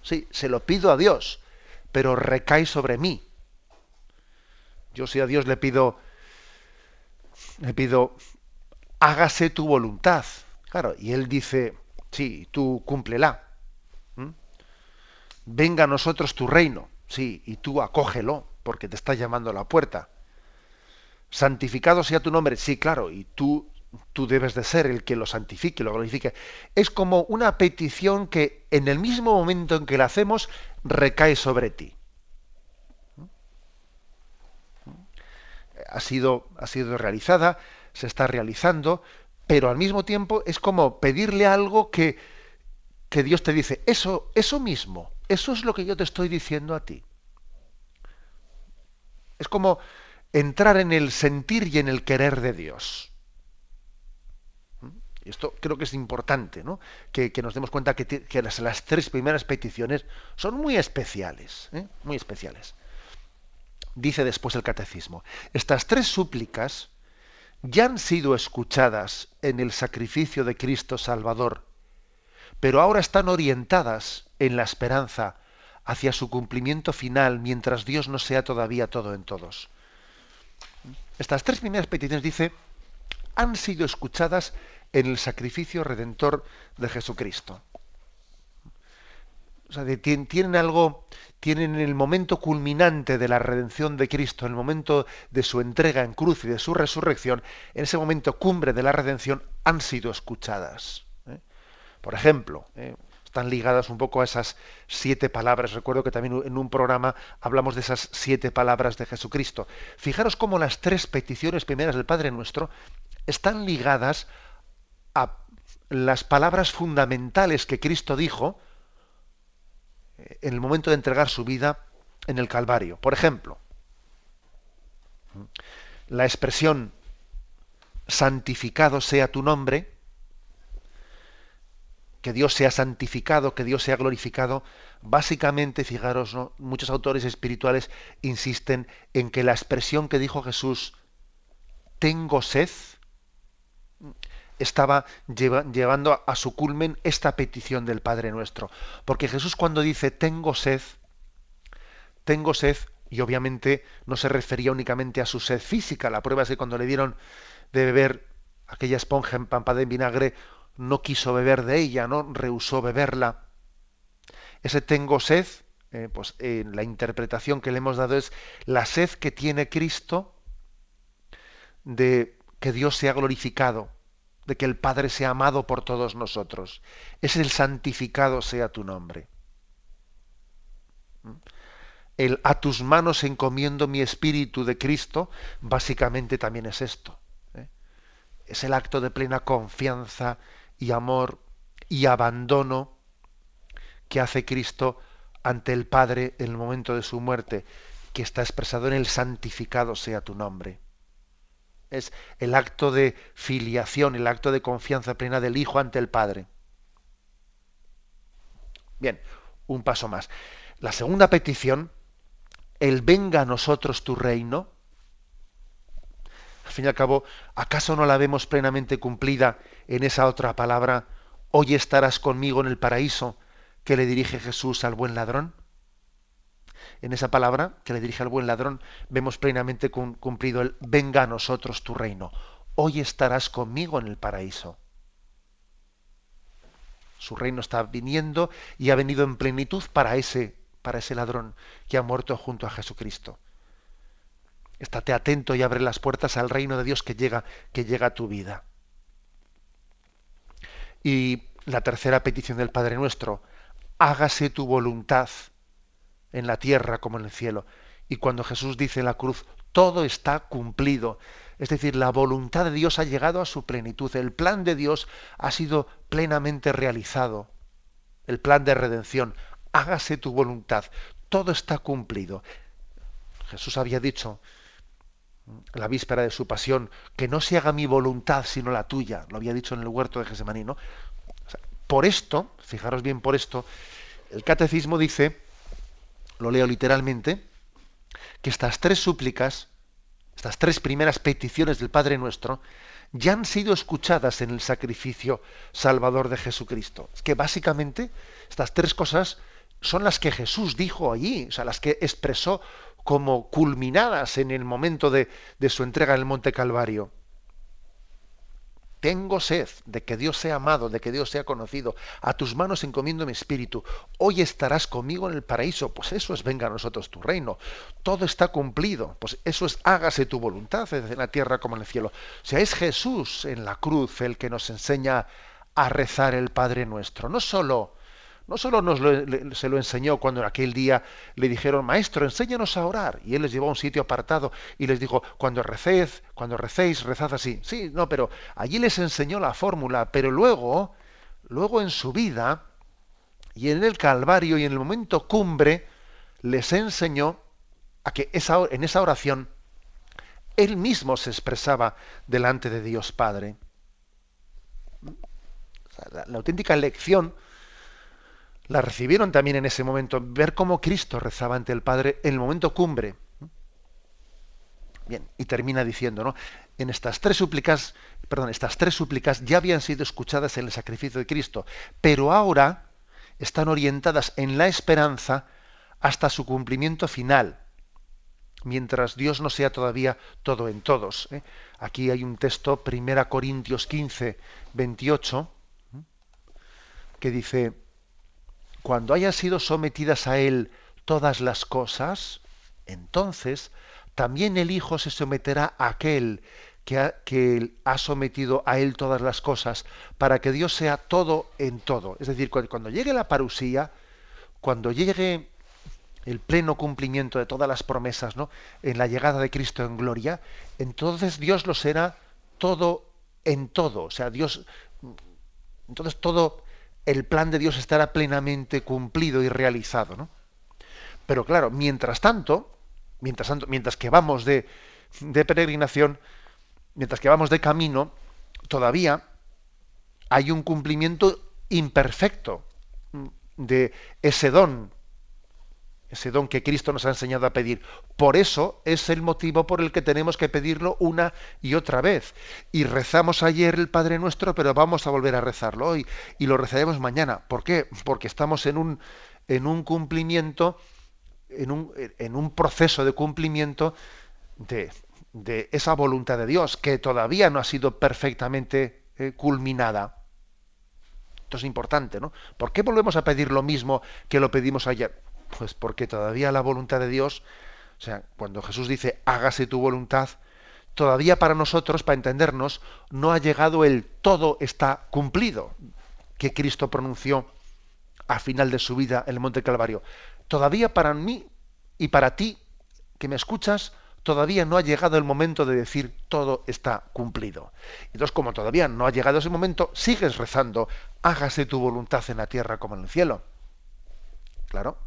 Sí, se lo pido a Dios, pero recae sobre mí. Yo si a Dios le pido, le pido, hágase tu voluntad. Claro, y Él dice, sí, tú cúmplela. Venga a nosotros tu reino, sí, y tú acógelo, porque te está llamando a la puerta santificado sea tu nombre, sí, claro, y tú, tú debes de ser el que lo santifique, lo glorifique. Es como una petición que en el mismo momento en que la hacemos recae sobre ti. Ha sido, ha sido realizada, se está realizando, pero al mismo tiempo es como pedirle algo que, que Dios te dice, eso, eso mismo, eso es lo que yo te estoy diciendo a ti. Es como entrar en el sentir y en el querer de Dios. Esto creo que es importante, ¿no? Que, nos demos cuenta que, las, tres primeras peticiones son muy especiales, ¿eh? muy especiales. Dice después el catecismo, estas tres súplicas ya han sido escuchadas en el sacrificio de Cristo Salvador, pero ahora están orientadas en la esperanza hacia su cumplimiento final mientras Dios no sea todavía todo en todos. Estas tres primeras peticiones, dice, han sido escuchadas en el sacrificio redentor de Jesucristo. O sea, tienen algo, tienen el momento culminante de la redención de Cristo, el momento de su entrega en cruz y de su resurrección, en ese momento cumbre de la redención, han sido escuchadas. ¿eh? Por ejemplo, ¿eh? Están ligadas un poco a esas siete palabras. Recuerdo que también en un programa hablamos de esas siete palabras de Jesucristo. Fijaros cómo las tres peticiones primeras del Padre Nuestro están ligadas a las palabras fundamentales que Cristo dijo eh, en el momento de entregar su vida en el Calvario. Por ejemplo, la expresión santificado sea tu nombre, que Dios sea santificado, que Dios sea glorificado, básicamente, fijaros, muchos autores espirituales insisten en que la expresión que dijo Jesús, tengo sed, estaba llevando a su culmen esta petición del Padre nuestro. Porque Jesús cuando dice tengo sed, tengo sed, y obviamente no se refería únicamente a su sed física. La prueba es que cuando le dieron de beber aquella esponja empampada en vinagre, no quiso beber de ella, no rehusó beberla. Ese tengo sed, eh, pues en la interpretación que le hemos dado es la sed que tiene Cristo de que Dios sea glorificado, de que el Padre sea amado por todos nosotros. Es el santificado sea tu nombre. ¿Mm? El a tus manos encomiendo mi espíritu de Cristo, básicamente también es esto. ¿eh? Es el acto de plena confianza y amor y abandono que hace Cristo ante el Padre en el momento de su muerte, que está expresado en el santificado sea tu nombre es el acto de filiación, el acto de confianza plena del Hijo ante el Padre. Bien, un paso más. La segunda petición, el venga a nosotros tu reino. Fin y al cabo, ¿acaso no la vemos plenamente cumplida en esa otra palabra, hoy estarás conmigo en el paraíso, que le dirige Jesús al buen ladrón? en esa palabra que le dirige al buen ladrón, vemos plenamente cumplido el venga a nosotros tu reino. Hoy estarás conmigo en el paraíso. Su reino está viniendo y ha venido en plenitud para ese, para ese ladrón que ha muerto junto a Jesucristo. Estate atento y abre las puertas al reino de Dios que llega, que llega a tu vida. Y la tercera petición del Padre nuestro, hágase tu voluntad en la tierra como en el cielo. Y cuando Jesús dice en la cruz, todo está cumplido. Es decir, la voluntad de Dios ha llegado a su plenitud. El plan de Dios ha sido plenamente realizado. El plan de redención. Hágase tu voluntad. Todo está cumplido. Jesús había dicho la víspera de su pasión, que no se haga mi voluntad sino la tuya. Lo había dicho en el huerto de Gesemaní, ¿no? por esto, fijaros bien por esto, el catecismo dice lo leo literalmente, que estas tres súplicas, estas tres primeras peticiones del Padre nuestro, ya han sido escuchadas en el sacrificio salvador de Jesucristo. Es que básicamente estas tres cosas son las que Jesús dijo allí, o sea, las que expresó como culminadas en el momento de, su entrega en el Monte Calvario. Tengo sed de que Dios sea amado, de que Dios sea conocido. A tus manos encomiendo mi espíritu. Hoy estarás conmigo en el paraíso. Pues eso es venga a nosotros tu reino. Todo está cumplido. Pues eso es hágase tu voluntad en la tierra como en el cielo. O sea, es Jesús en la cruz el que nos enseña a rezar el Padre nuestro. No solo no solo nos se lo enseñó cuando aquel día le dijeron, maestro, enséñanos a orar. Y él les llevó a un sitio apartado y les dijo, cuando recéis, cuando recéis, rezad así. Sí, no, pero allí les enseñó la fórmula, pero luego, luego en su vida, y en el Calvario y en el momento cumbre, les enseñó a que esa, en esa oración él mismo se expresaba delante de Dios Padre. la auténtica lección la recibieron también en ese momento, ver cómo Cristo rezaba ante el Padre en el momento cumbre. Bien, y termina diciendo, ¿no? En estas tres súplicas, perdón, estas tres súplicas ya habían sido escuchadas en el sacrificio de Cristo, pero ahora están orientadas en la esperanza hasta su cumplimiento final, mientras Dios no sea todavía todo en todos. ¿eh? Aquí hay un texto, 1 Corintios 15, 28, que dice, cuando hayan sido sometidas a Él todas las cosas, entonces también el Hijo se someterá a aquel que ha, que ha, sometido a Él todas las cosas, para que Dios sea todo en todo. Es decir, cuando llegue la parusía, cuando llegue el pleno cumplimiento de todas las promesas, ¿no? En la llegada de Cristo en gloria, entonces Dios lo será todo en todo. O sea, Dios, entonces todo el plan de Dios estará plenamente cumplido y realizado, ¿no? Pero claro, mientras tanto, mientras que vamos de, de peregrinación, mientras que vamos de camino, todavía hay un cumplimiento imperfecto de ese don ese don que Cristo nos ha enseñado a pedir. Por eso es el motivo por el que tenemos que pedirlo una y otra vez. Y rezamos ayer el Padre Nuestro, pero vamos a volver a rezarlo hoy y lo rezaremos mañana. ¿Por qué? Porque estamos en un, en un cumplimiento, en un, en un proceso de cumplimiento de, de, esa voluntad de Dios que todavía no ha sido perfectamente eh, culminada. Esto es importante, ¿no? ¿Por qué volvemos a pedir lo mismo que lo pedimos ayer? Pues porque todavía la voluntad de Dios, o sea, cuando Jesús dice hágase tu voluntad, todavía para nosotros, para entendernos, no ha llegado el todo está cumplido que Cristo pronunció a final de su vida en el Monte Calvario. Todavía para mí y para ti que me escuchas, todavía no ha llegado el momento de decir todo está cumplido. Entonces, como todavía no ha llegado ese momento, sigues rezando, hágase tu voluntad en la tierra como en el cielo. Claro.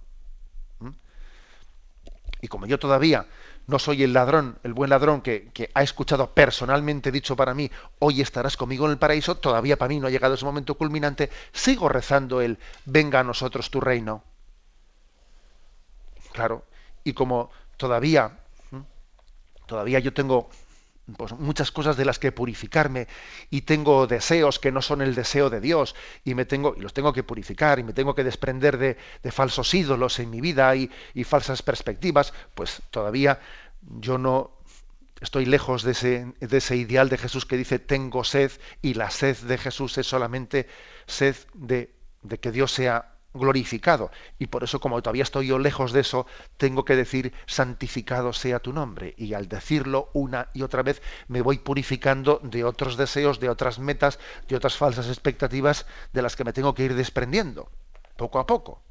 Y como yo todavía no soy el ladrón, el buen ladrón que, ha escuchado personalmente dicho para mí, hoy estarás conmigo en el paraíso, todavía para mí no ha llegado ese momento culminante, sigo rezando el, venga a nosotros tu reino. Claro, y como todavía, todavía yo tengo pues, muchas cosas de las que purificarme y tengo deseos que no son el deseo de Dios y me tengo y los tengo que purificar y me tengo que desprender de, falsos ídolos en mi vida y, falsas perspectivas, pues todavía yo no estoy lejos de ese, de ese ideal de Jesús que dice tengo sed y la sed de Jesús es solamente sed de, de que Dios sea glorificado. Y por eso, como todavía estoy yo lejos de eso, tengo que decir, santificado sea tu nombre. Y al decirlo una y otra vez, me voy purificando de otros deseos, de otras metas, de otras falsas expectativas de las que me tengo que ir desprendiendo, poco a poco,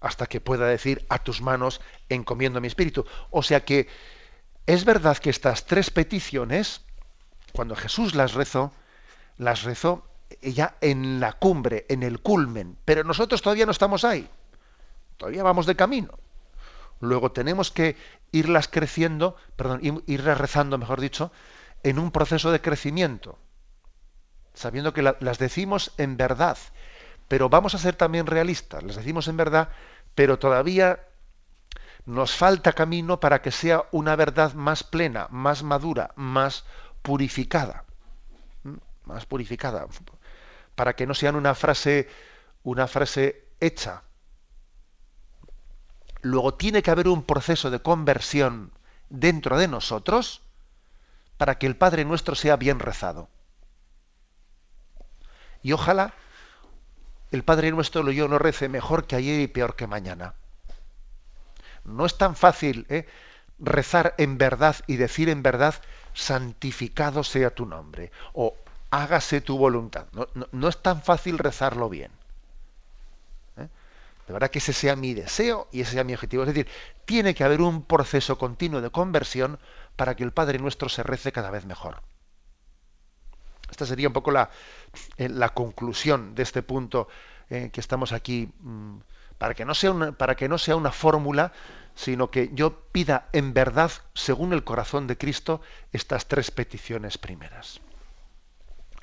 hasta que pueda decir, a tus manos encomiendo mi espíritu. O sea que es verdad que estas tres peticiones, cuando Jesús las rezó, las rezó ya en la cumbre, en el culmen, pero nosotros todavía no estamos ahí, todavía vamos de camino. Luego tenemos que irlas creciendo, perdón, irlas rezando, mejor dicho, en un proceso de crecimiento, sabiendo que las decimos en verdad, pero vamos a ser también realistas, las decimos en verdad, pero todavía nos falta camino para que sea una verdad más plena, más madura, más purificada. Más purificada, para que no sean una frase, una frase hecha. Luego tiene que haber un proceso de conversión dentro de nosotros para que el Padre nuestro sea bien rezado. Y ojalá el Padre nuestro lo yo no rece mejor que ayer y peor que mañana. No es tan fácil ¿eh? rezar en verdad y decir en verdad, santificado sea tu nombre, o hágase tu voluntad. No, es tan fácil rezarlo bien. ¿eh? De verdad que ese sea mi deseo y ese sea mi objetivo. Es decir, tiene que haber un proceso continuo de conversión para que el Padre nuestro se rece cada vez mejor. Esta sería un poco la, eh, la conclusión de este punto eh, que estamos aquí, mm, para, que no sea para que no sea una fórmula, sino que yo pida en verdad, según el corazón de Cristo, estas tres peticiones primeras.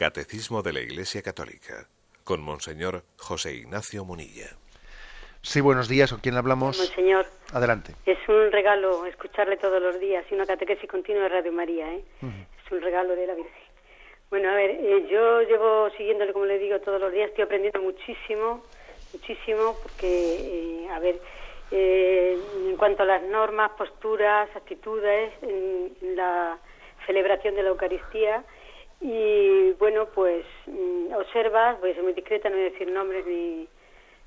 Catecismo de la Iglesia Católica con Monseñor José Ignacio Munilla. Sí, buenos días. ¿Con quién hablamos? Monseñor. Adelante. Es un regalo escucharle todos los días y una catequesis continua de Radio María. ¿eh? Es un regalo de la Virgen. Bueno, a ver, eh, yo llevo siguiéndole, como le digo, todos los días. Estoy aprendiendo muchísimo, muchísimo, porque, eh, a ver, eh, en cuanto a las normas, posturas, actitudes, en la celebración de la Eucaristía, y bueno, pues mm, observas, voy a ser muy discreta, no voy a decir nombres ni,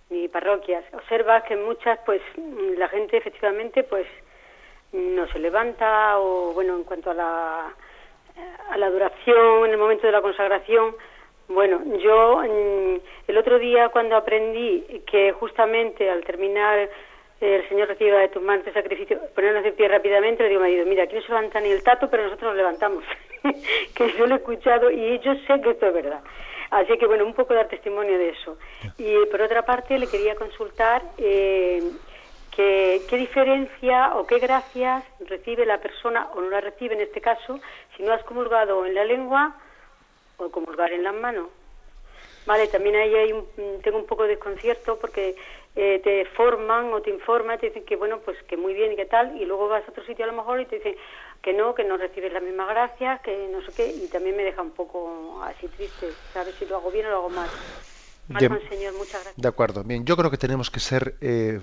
ni parroquias, observas que muchas, pues mm, la gente efectivamente, pues no se levanta o bueno, en cuanto a la, a la duración, en el momento de la consagración, bueno, yo mm, el otro día cuando aprendí que justamente al terminar el Señor reciba de tus manos el sacrificio, ponernos de pie rápidamente, le digo, marido, mira, aquí no se levanta ni el tato, pero nosotros nos levantamos. que yo lo he escuchado y yo sé que esto es verdad. Así que, bueno, un poco dar testimonio de eso. Y por otra parte, le quería consultar eh, que, qué diferencia o qué gracias recibe la persona, o no la recibe en este caso, si no has comulgado en la lengua o comulgar en las manos. Vale, también ahí hay tengo un poco de desconcierto porque eh, te forman o te informan, te dicen que bueno, pues que muy bien y que tal, y luego vas a otro sitio a lo mejor y te dicen que no, que no recibes la misma gracia, que no sé qué, y también me deja un poco así triste, ¿sabes? Si lo hago bien o lo hago mal. Mal, Señor, muchas gracias. De acuerdo, bien, yo creo que tenemos que ser eh,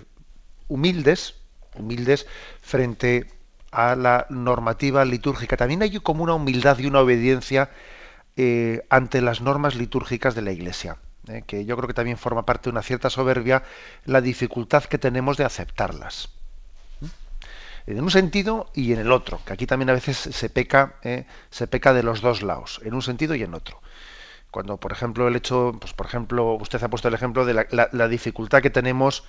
humildes, humildes frente a la normativa litúrgica. También hay como una humildad y una obediencia eh, ante las normas litúrgicas de la Iglesia. ¿Eh? que yo creo que también forma parte de una cierta soberbia, la dificultad que tenemos de aceptarlas. ¿Mm? En un sentido y en el otro, que aquí también a veces se peca, ¿eh? se peca de los dos lados, en un sentido y en otro. Cuando, por ejemplo, el hecho, pues por ejemplo, usted ha puesto el ejemplo de la dificultad que tenemos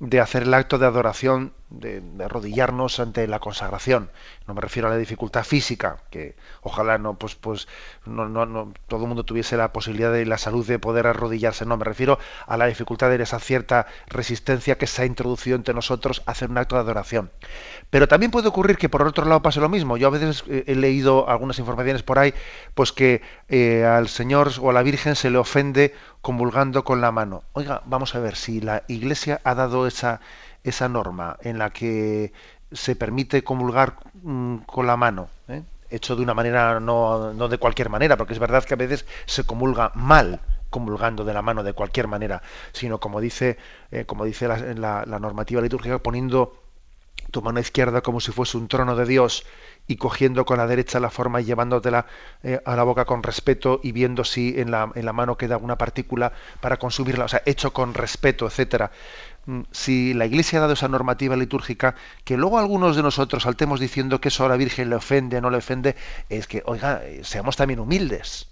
de hacer el acto de adoración, de, arrodillarnos ante la consagración. No me refiero a la dificultad física, que ojalá no, pues, pues, no, no, todo el mundo tuviese la posibilidad de la salud de poder arrodillarse. No, me refiero a la dificultad de esa cierta resistencia que se ha introducido entre nosotros a hacer un acto de adoración. Pero también puede ocurrir que por otro lado pase lo mismo. Yo a veces eh, he leído algunas informaciones por ahí, pues que eh, al Señor o a la Virgen se le ofende convulgando con la mano. Oiga, vamos a ver si la Iglesia ha dado esa, esa norma en la que se permite comulgar mm, con la mano, ¿eh? hecho de una manera, no, no, de cualquier manera, porque es verdad que a veces se comulga mal comulgando de la mano de cualquier manera, sino como dice, como dice la, la normativa litúrgica, poniendo tu mano izquierda como si fuese un trono de Dios y cogiendo con la derecha la forma y llevándotela eh, a la boca con respeto y viendo si en la, en la mano queda alguna partícula para consumirla, o sea, hecho con respeto, etcétera. Mm, si la Iglesia ha dado esa normativa litúrgica, que luego algunos de nosotros saltemos diciendo que eso a la Virgen le ofende no le ofende, es que, oiga, eh, seamos también humildes.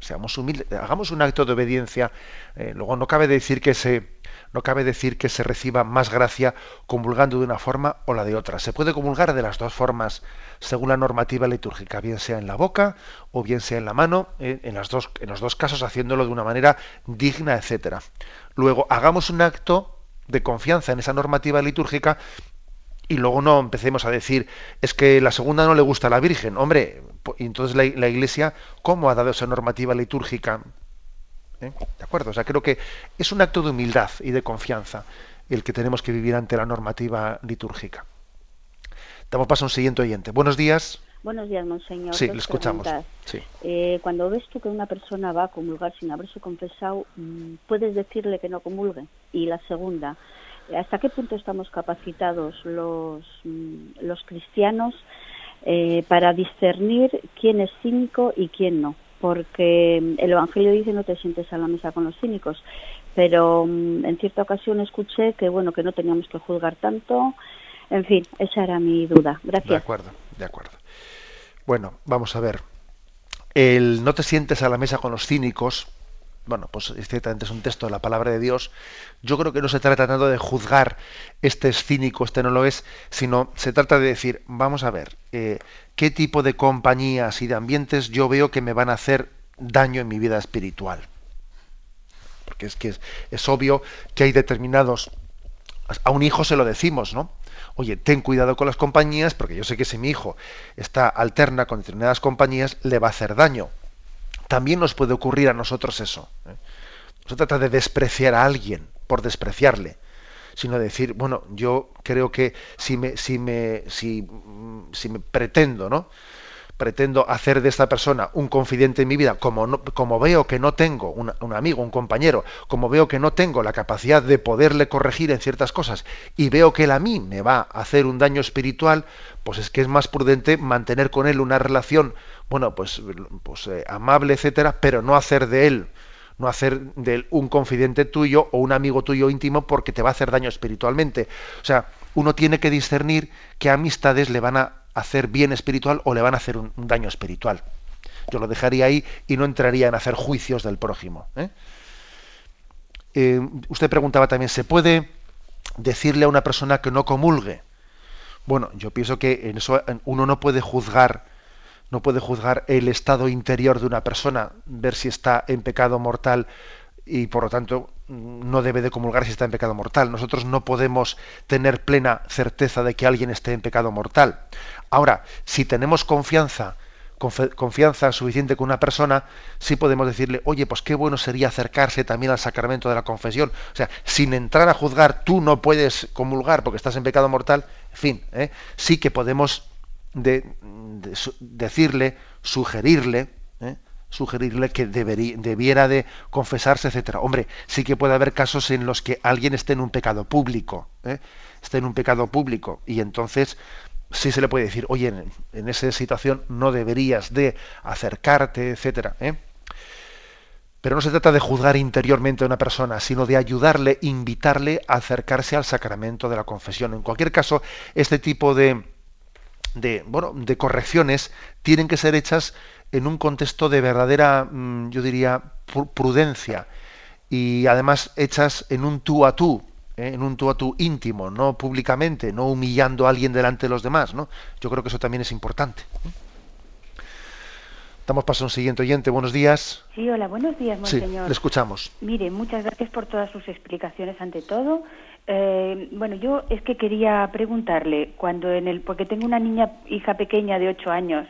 Seamos humildes, hagamos un acto de obediencia. Eh, luego no cabe decir que se no cabe decir que se reciba más gracia comulgando de una forma o la de otra. Se puede comulgar de las dos formas según la normativa litúrgica, bien sea en la boca o bien sea en la mano, eh, en, dos, en los dos casos haciéndolo de una manera digna, etcétera. Luego, hagamos un acto de confianza en esa normativa litúrgica y luego no empecemos a decir es que la segunda no le gusta a la Virgen. Hombre, entonces la Iglesia, ¿cómo ha dado esa normativa litúrgica? ¿Eh? ¿De acuerdo? O sea, creo que es un acto de humildad y de confianza el que tenemos que vivir ante la normativa litúrgica. Damos paso a un siguiente oyente. Buenos días. Buenos días, monseñor. Sí, le escuchamos. Eh, cuando ves tú que una persona va a comulgar sin haberse confesado, mm, ¿puedes decirle que no comulgue? Y la segunda, ¿hasta qué punto estamos capacitados los, mm, los cristianos eh, para discernir quién es cínico y quién no? Porque mm, el Evangelio dice no te sientes a la mesa con los cínicos, pero en cierta ocasión escuché que bueno que no teníamos que juzgar tanto. En fin, esa era mi duda. Gracias. De acuerdo, de acuerdo. Bueno, vamos a ver. El no te sientes a la mesa con los cínicos, bueno, pues ciertamente es un texto de la palabra de Dios. Yo creo que no se trata tanto de juzgar este es cínico, este no lo es, sino se trata de decir, vamos a ver, eh, qué tipo de compañías y de ambientes yo veo que me van a hacer daño en mi vida espiritual. Porque es que es obvio que hay determinados, a un hijo se lo decimos, ¿no? oye, ten cuidado con las compañías, porque yo sé que si mi hijo está alterna con determinadas compañías, le va a hacer daño. También nos puede ocurrir a nosotros eso. ¿eh? No se trata de despreciar a alguien por despreciarle, sino de decir, bueno, yo creo que si me, si me, si, si me pretendo, ¿no? pretendo hacer de esta persona un confidente en mi vida, como, como veo que no tengo un, amigo, un compañero, como veo que no tengo la capacidad de poderle corregir en ciertas cosas y veo que él a mí me va a hacer un daño espiritual, pues es que es más prudente mantener con él una relación, bueno, pues, pues eh, amable, etcétera, pero no hacer de él no hacer de él un confidente tuyo o un amigo tuyo íntimo porque te va a hacer daño espiritualmente. O sea, uno tiene que discernir qué amistades le van a hacer bien espiritual o le van a hacer un, daño espiritual. Yo lo dejaría ahí y no entraría en hacer juicios del prójimo. ¿eh? Eh, usted preguntaba también, ¿se puede decirle a una persona que no comulgue? Bueno, yo pienso que en eso uno no puede juzgar, no puede juzgar el estado interior de una persona, ver si está en pecado mortal y por lo tanto no debe de comulgar si está en pecado mortal. Nosotros no podemos tener plena certeza de que alguien esté en pecado mortal. Ahora, si tenemos confianza, confianza suficiente con una persona, sí podemos decirle, oye, pues qué bueno sería acercarse también al sacramento de la confesión. O sea, sin entrar a juzgar, tú no puedes comulgar porque estás en pecado mortal, en fin, ¿eh? sí que podemos decirle, sugerirle, ¿eh? sugerirle que debiera de confesarse, etcétera. Hombre, sí que puede haber casos en los que alguien esté en un pecado público, ¿eh? esté en un pecado público, y entonces sí se le puede decir, oye, en, esa situación no deberías de acercarte, etcétera. ¿eh? Pero no se trata de juzgar interiormente a una persona, sino de ayudarle, invitarle a acercarse al sacramento de la confesión. En cualquier caso, este tipo de, de, bueno, de correcciones tienen que ser hechas en un contexto de verdadera, mm, yo diría, prudencia y además hechas en un tú a tú, ¿eh? en un tú a tú íntimo, no públicamente, no humillando a alguien delante de los demás, ¿no? Yo creo que eso también es importante. Damos paso a un siguiente oyente. Buenos días. Sí, hola, buenos días, monseñor. Sí, le escuchamos. Mire, muchas gracias por todas sus explicaciones ante todo. Eh, bueno, yo es que quería preguntarle, cuando en el, porque tengo una niña, hija pequeña de ocho años,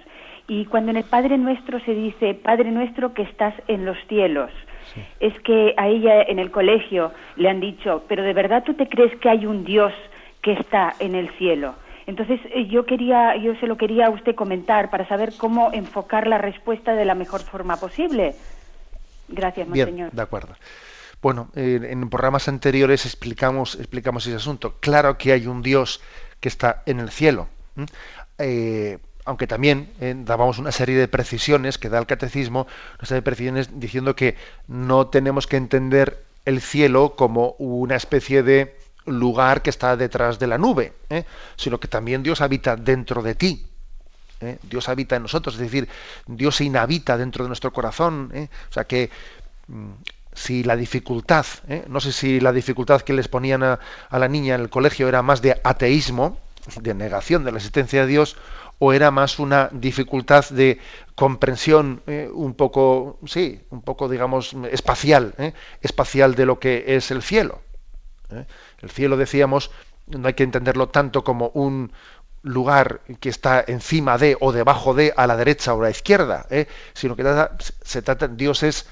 y cuando en el Padre Nuestro se dice, Padre Nuestro que estás en los cielos, es que a ella en el colegio le han dicho, pero de verdad tú te crees que hay un Dios que está en el cielo. Entonces eh, yo quería, yo se lo quería a usted comentar para saber cómo enfocar la respuesta de la mejor forma posible. Gracias, Bien, De acuerdo. Bueno, en programas anteriores explicamos, explicamos ese asunto. Claro que hay un Dios que está en el cielo aunque también eh, dábamos una serie de precisiones que da el catecismo, una serie de precisiones diciendo que no tenemos que entender el cielo como una especie de lugar que está detrás de la nube, ¿eh? sino que también Dios habita dentro de ti. ¿eh? Dios habita en nosotros, es decir, Dios se inhabita dentro de nuestro corazón. O sea que mm, si la dificultad, no sé si la dificultad que les ponían a, la niña en el colegio era más de ateísmo, de negación de la existencia de Dios, o era más una dificultad de comprensión eh, un poco, sí, un poco, digamos, espacial, eh, espacial de lo que es el cielo. Eh. El cielo, decíamos, no hay que entenderlo tanto como un lugar que está encima de o debajo de, a la derecha o a la izquierda, sino que se trata, Dios es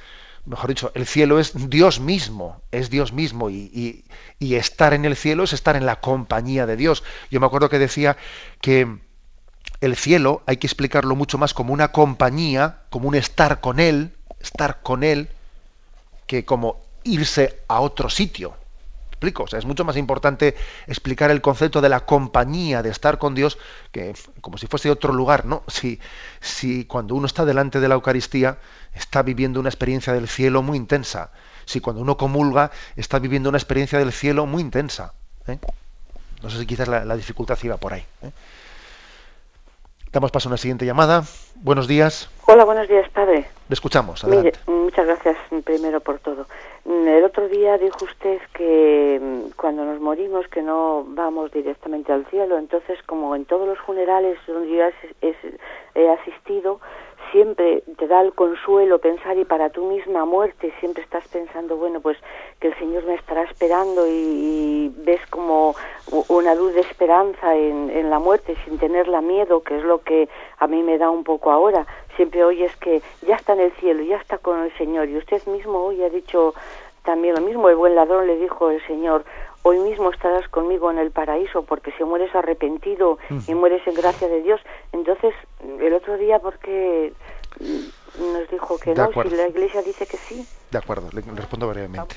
mejor dicho, el cielo es Dios mismo, es Dios mismo y, estar en el cielo es estar en la compañía de Dios. Yo me acuerdo que decía que el cielo hay que explicarlo mucho más como una compañía, como un estar con Él, estar con Él, que como irse a otro sitio. Es mucho más importante explicar el concepto de la compañía, de estar con Dios, que como si fuese otro lugar, ¿no? Si, si cuando uno está delante de la Eucaristía, está viviendo una experiencia del cielo muy intensa. Si cuando uno comulga, está viviendo una experiencia del cielo muy intensa. ¿eh? No sé si quizás la, dificultad iba por ahí. ¿eh? Damos paso a una siguiente llamada. Buenos días. Hola, buenos días, padre. Le escuchamos. Adelante. muchas gracias primero por todo. El otro día dijo usted que mm, cuando nos morimos que no vamos directamente al cielo. Entonces, como en todos los funerales donde yo he asistido, siempre te da el consuelo pensar y para tu misma muerte siempre estás pensando, bueno, pues que el Señor me estará esperando y, ves como una luz de esperanza en, en, la muerte sin tenerla miedo, que es lo que a mí me da un poco ahora. Siempre oyes que ya está en el cielo, ya está con el Señor y usted mismo hoy ha dicho también lo mismo, el buen ladrón le dijo el Señor, hoy mismo estarás conmigo en el paraíso, porque si mueres arrepentido y mueres en gracia de Dios, entonces el otro día, porque nos dijo que no? Si la Iglesia dice que sí. De acuerdo, le respondo brevemente.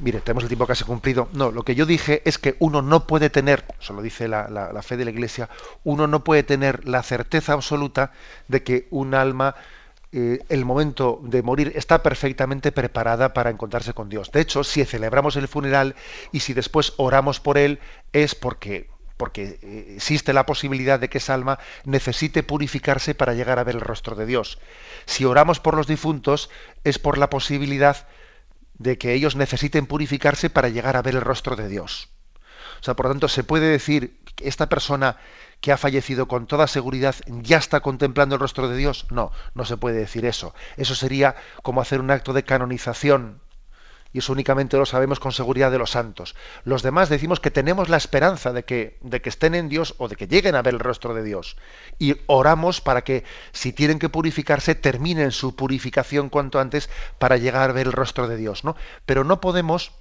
Mire, tenemos el tiempo casi cumplido. No, lo que yo dije es que uno no puede tener, eso lo dice la, fe de la Iglesia, uno no puede tener la certeza absoluta de que un alma eh, el momento de morir está perfectamente preparada para encontrarse con Dios. De hecho, si celebramos el funeral y si después oramos por él, es porque porque eh, existe la posibilidad de que esa alma necesite purificarse para llegar a ver el rostro de Dios. Si oramos por los difuntos, es por la posibilidad de que ellos necesiten purificarse para llegar a ver el rostro de Dios. O sea, por lo tanto, se puede decir que esta persona que ha fallecido con toda seguridad ya está contemplando el rostro de Dios? No, no se puede decir eso. Eso sería como hacer un acto de canonización. Y eso únicamente lo sabemos con seguridad de los santos. Los demás decimos que tenemos la esperanza de que, de que estén en Dios o de que lleguen a ver el rostro de Dios. Y oramos para que, si tienen que purificarse, terminen su purificación cuanto antes para llegar a ver el rostro de Dios. ¿no? Pero no podemos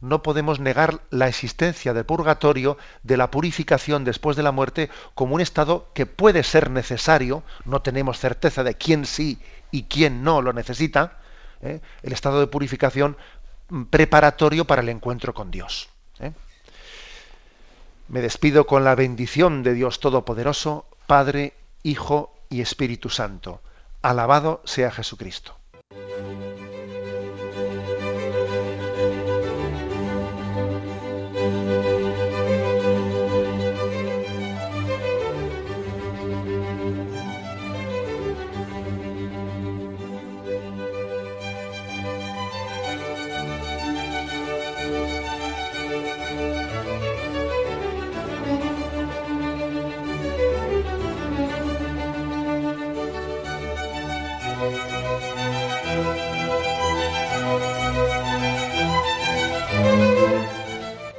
no podemos negar la existencia del purgatorio, de la purificación después de la muerte, como un estado que puede ser necesario, no tenemos certeza de quién sí y quién no lo necesita, ¿eh? el estado de purificación preparatorio para el encuentro con Dios. ¿eh? Me despido con la bendición de Dios Todopoderoso, Padre, Hijo y Espíritu Santo. Alabado sea Jesucristo.